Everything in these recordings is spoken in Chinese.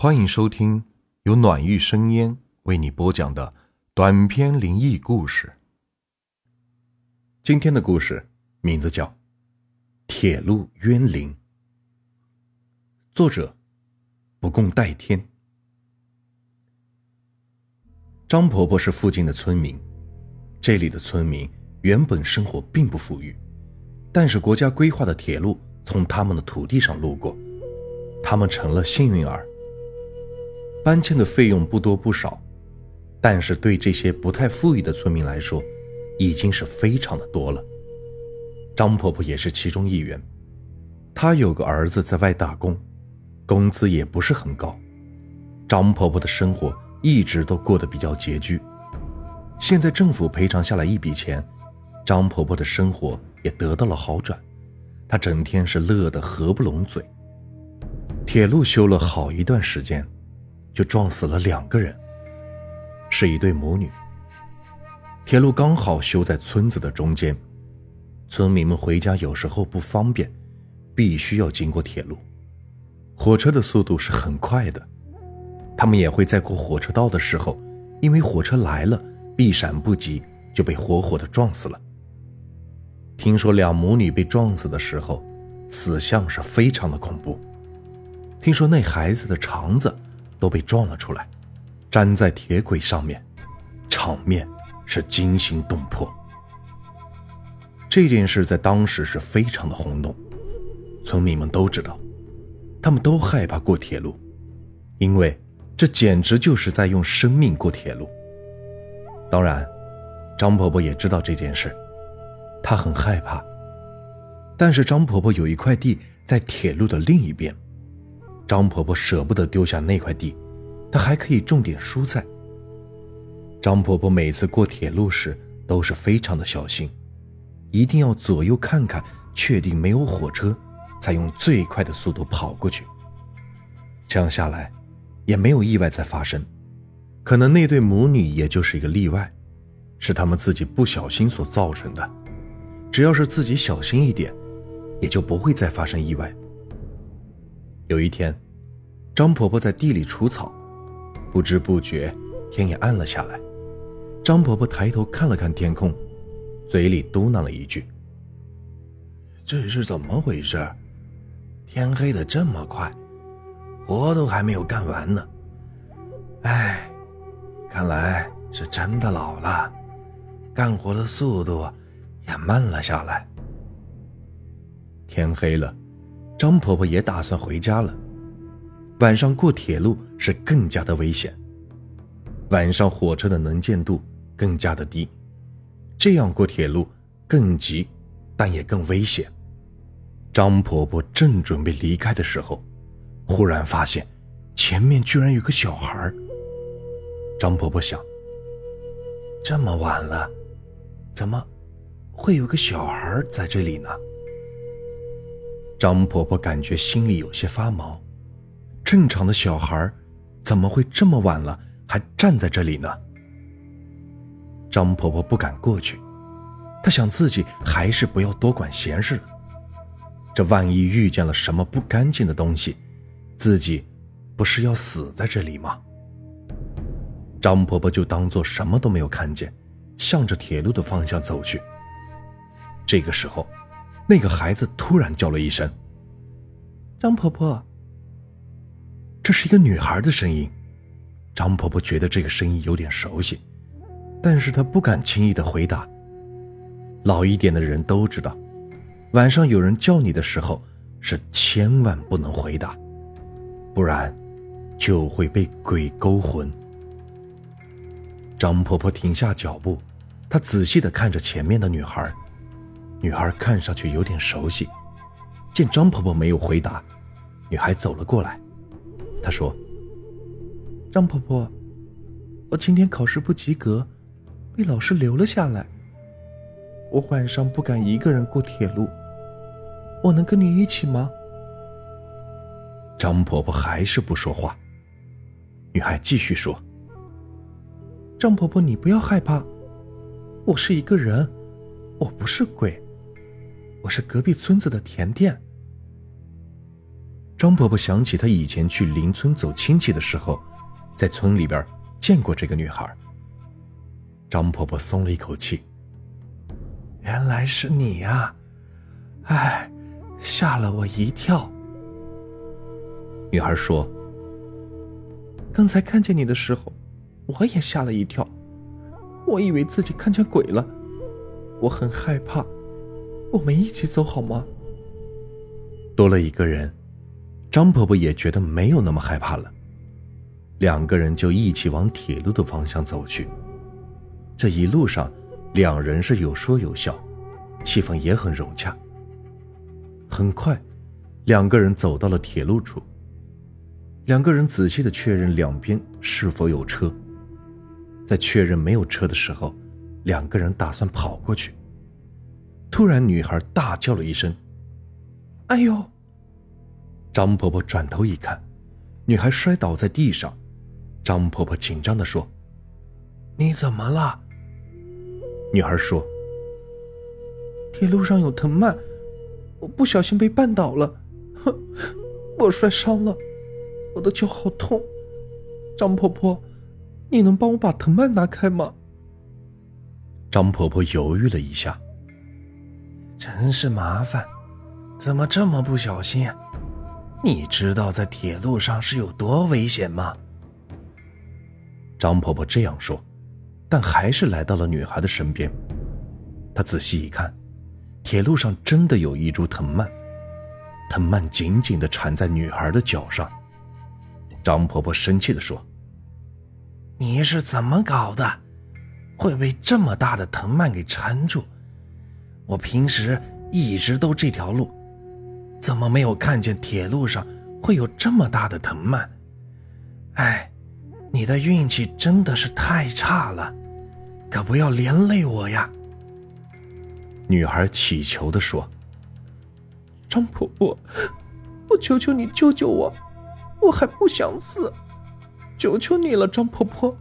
欢迎收听由暖玉生烟为你播讲的短篇灵异故事。今天的故事名字叫《铁路冤灵》，作者不共戴天。张婆婆是附近的村民，这里的村民原本生活并不富裕，但是国家规划的铁路从他们的土地上路过，他们成了幸运儿。搬迁的费用不多不少，但是对这些不太富裕的村民来说，已经是非常的多了。张婆婆也是其中一员，她有个儿子在外打工，工资也不是很高。张婆婆的生活一直都过得比较拮据，现在政府赔偿下来一笔钱，张婆婆的生活也得到了好转，她整天是乐得合不拢嘴。铁路修了好一段时间。就撞死了两个人，是一对母女。铁路刚好修在村子的中间，村民们回家有时候不方便，必须要经过铁路。火车的速度是很快的，他们也会在过火车道的时候，因为火车来了，避闪不及，就被活活的撞死了。听说两母女被撞死的时候，死相是非常的恐怖。听说那孩子的肠子。都被撞了出来，粘在铁轨上面，场面是惊心动魄。这件事在当时是非常的轰动，村民们都知道，他们都害怕过铁路，因为这简直就是在用生命过铁路。当然，张婆婆也知道这件事，她很害怕。但是张婆婆有一块地在铁路的另一边。张婆婆舍不得丢下那块地，她还可以种点蔬菜。张婆婆每次过铁路时都是非常的小心，一定要左右看看，确定没有火车，才用最快的速度跑过去。这样下来，也没有意外再发生。可能那对母女也就是一个例外，是他们自己不小心所造成的。只要是自己小心一点，也就不会再发生意外。有一天，张婆婆在地里除草，不知不觉天也暗了下来。张婆婆抬头看了看天空，嘴里嘟囔了一句：“这是怎么回事？天黑的这么快，活都还没有干完呢。哎，看来是真的老了，干活的速度也慢了下来。”天黑了。张婆婆也打算回家了。晚上过铁路是更加的危险，晚上火车的能见度更加的低，这样过铁路更急，但也更危险。张婆婆正准备离开的时候，忽然发现前面居然有个小孩。张婆婆想：这么晚了，怎么会有个小孩在这里呢？张婆婆感觉心里有些发毛，正常的小孩怎么会这么晚了还站在这里呢？张婆婆不敢过去，她想自己还是不要多管闲事了。这万一遇见了什么不干净的东西，自己不是要死在这里吗？张婆婆就当做什么都没有看见，向着铁路的方向走去。这个时候。那个孩子突然叫了一声：“张婆婆。”这是一个女孩的声音。张婆婆觉得这个声音有点熟悉，但是她不敢轻易的回答。老一点的人都知道，晚上有人叫你的时候，是千万不能回答，不然就会被鬼勾魂。张婆婆停下脚步，她仔细的看着前面的女孩。女孩看上去有点熟悉，见张婆婆没有回答，女孩走了过来。她说：“张婆婆，我今天考试不及格，被老师留了下来。我晚上不敢一个人过铁路，我能跟你一起吗？”张婆婆还是不说话。女孩继续说：“张婆婆，你不要害怕，我是一个人，我不是鬼。”是隔壁村子的甜甜。张婆婆想起她以前去邻村走亲戚的时候，在村里边见过这个女孩。张婆婆松了一口气。原来是你呀！哎，吓了我一跳。女孩说：“刚才看见你的时候，我也吓了一跳，我以为自己看见鬼了，我很害怕。我们一起走好吗？”多了一个人，张婆婆也觉得没有那么害怕了。两个人就一起往铁路的方向走去。这一路上，两人是有说有笑，气氛也很融洽。很快，两个人走到了铁路处。两个人仔细的确认两边是否有车。在确认没有车的时候，两个人打算跑过去。突然，女孩大叫了一声：“哎呦！”张婆婆转头一看，女孩摔倒在地上。张婆婆紧张的说：“你怎么了？”女孩说：“铁路上有藤蔓，我不小心被绊倒了，我摔伤了。”我的脚好痛，张婆婆，你能帮我把藤蔓拿开吗？张婆婆犹豫了一下，真是麻烦，怎么这么不小心？你知道在铁路上是有多危险吗？张婆婆这样说，但还是来到了女孩的身边。她仔细一看，铁路上真的有一株藤蔓，藤蔓紧紧的缠在女孩的脚上。张婆婆生气地说：“你是怎么搞的？会被这么大的藤蔓给缠住？我平时一直都这条路，怎么没有看见铁路上会有这么大的藤蔓？哎，你的运气真的是太差了，可不要连累我呀！”女孩乞求的说：“张婆婆，我求求你救救我！”我还不想死，求求你了，张婆婆！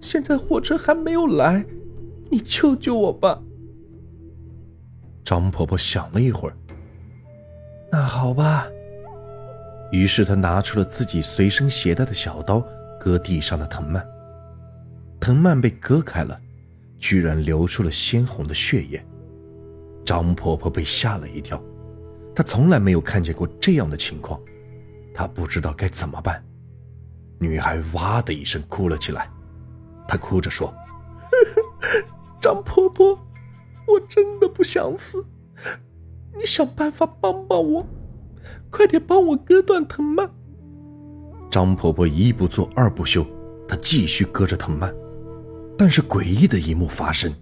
现在火车还没有来，你救救我吧。张婆婆想了一会儿，那好吧。于是她拿出了自己随身携带的小刀，割地上的藤蔓。藤蔓被割开了，居然流出了鲜红的血液。张婆婆被吓了一跳，她从来没有看见过这样的情况。她不知道该怎么办，女孩哇的一声哭了起来。她哭着说：“ 张婆婆，我真的不想死，你想办法帮帮我，快点帮我割断藤蔓。”张婆婆一不做二不休，她继续割着藤蔓。但是诡异的一幕发生，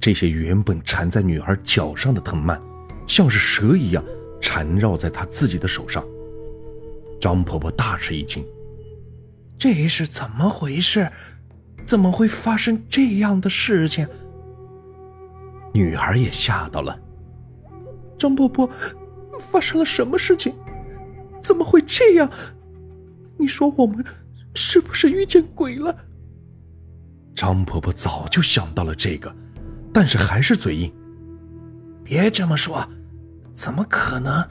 这些原本缠在女孩脚上的藤蔓，像是蛇一样缠绕在她自己的手上。张婆婆大吃一惊，这是怎么回事？怎么会发生这样的事情？女孩也吓到了。张婆婆，发生了什么事情？怎么会这样？你说我们是不是遇见鬼了？张婆婆早就想到了这个，但是还是嘴硬。别这么说，怎么可能？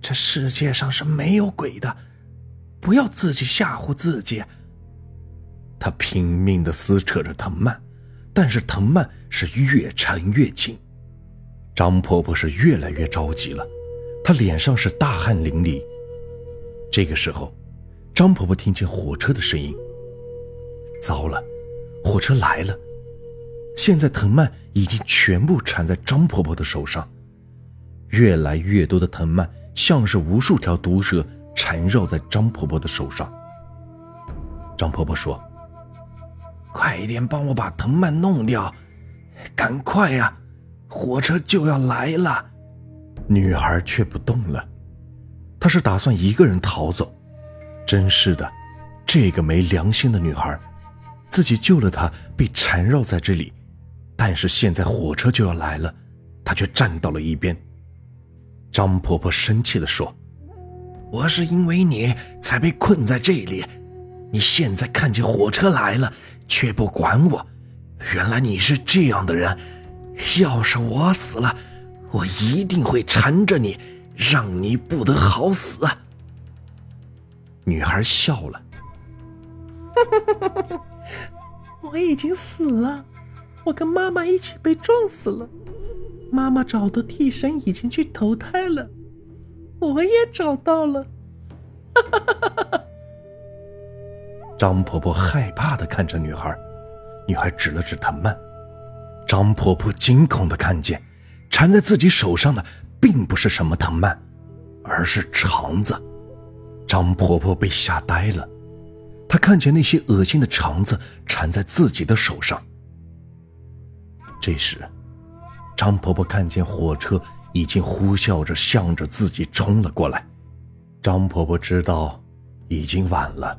这世界上是没有鬼的，不要自己吓唬自己。他拼命的撕扯着藤蔓，但是藤蔓是越缠越紧。张婆婆是越来越着急了，她脸上是大汗淋漓。这个时候，张婆婆听见火车的声音。糟了，火车来了！现在藤蔓已经全部缠在张婆婆的手上，越来越多的藤蔓。像是无数条毒蛇缠绕在张婆婆的手上。张婆婆说：“快一点帮我把藤蔓弄掉，赶快呀，火车就要来了。”女孩却不动了，她是打算一个人逃走。真是的，这个没良心的女孩，自己救了她，被缠绕在这里，但是现在火车就要来了，她却站到了一边。张婆婆生气地说：“我是因为你才被困在这里，你现在看见火车来了却不管我，原来你是这样的人。要是我死了，我一定会缠着你，让你不得好死。”女孩笑了：“ 我已经死了，我跟妈妈一起被撞死了。妈妈找的替身已经去投胎了，我也找到了。”哈哈哈哈哈张婆婆害怕的看着女孩，女孩指了指藤蔓。张婆婆惊恐的看见，缠在自己手上的并不是什么藤蔓，而是肠子。张婆婆被吓呆了，她看见那些恶心的肠子缠在自己的手上。这时，张婆婆看见火车已经呼啸着向着自己冲了过来。张婆婆知道，已经晚了。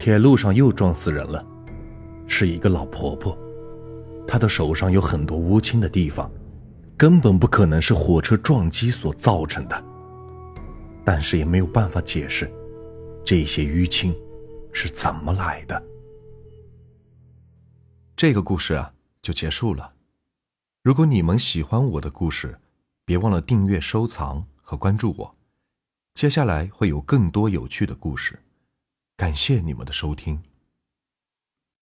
铁路上又撞死人了，是一个老婆婆，她的手上有很多乌青的地方，根本不可能是火车撞击所造成的。但是也没有办法解释，这些淤青是怎么来的。这个故事啊，就结束了。如果你们喜欢我的故事，别忘了订阅、收藏。和关注我，接下来会有更多有趣的故事。感谢你们的收听。